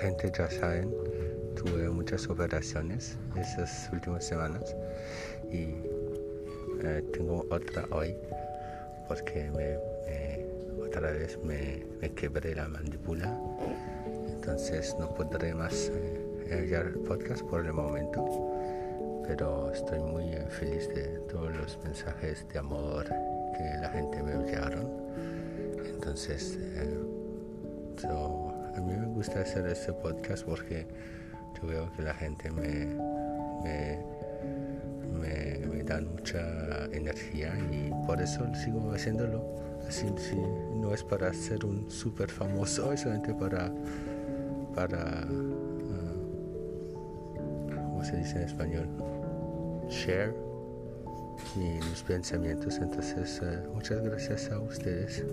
gente ya saben, tuve muchas operaciones esas últimas semanas y eh, tengo otra hoy porque me, otra vez me, quebré la mandíbula. Entonces no podré más eh, enviar podcast por el momento. Pero estoy muy eh, feliz de todos los mensajes de amor que la gente me enviaron. Entonces, eh, a mí me gusta hacer este podcast porque yo veo que la gente me, me me, dan mucha energía y por eso sigo haciéndolo. Así, no es para ser un súper famoso, es solamente para, para uh, ¿cómo se dice en español? Share mis pensamientos. Entonces, uh, muchas gracias a ustedes.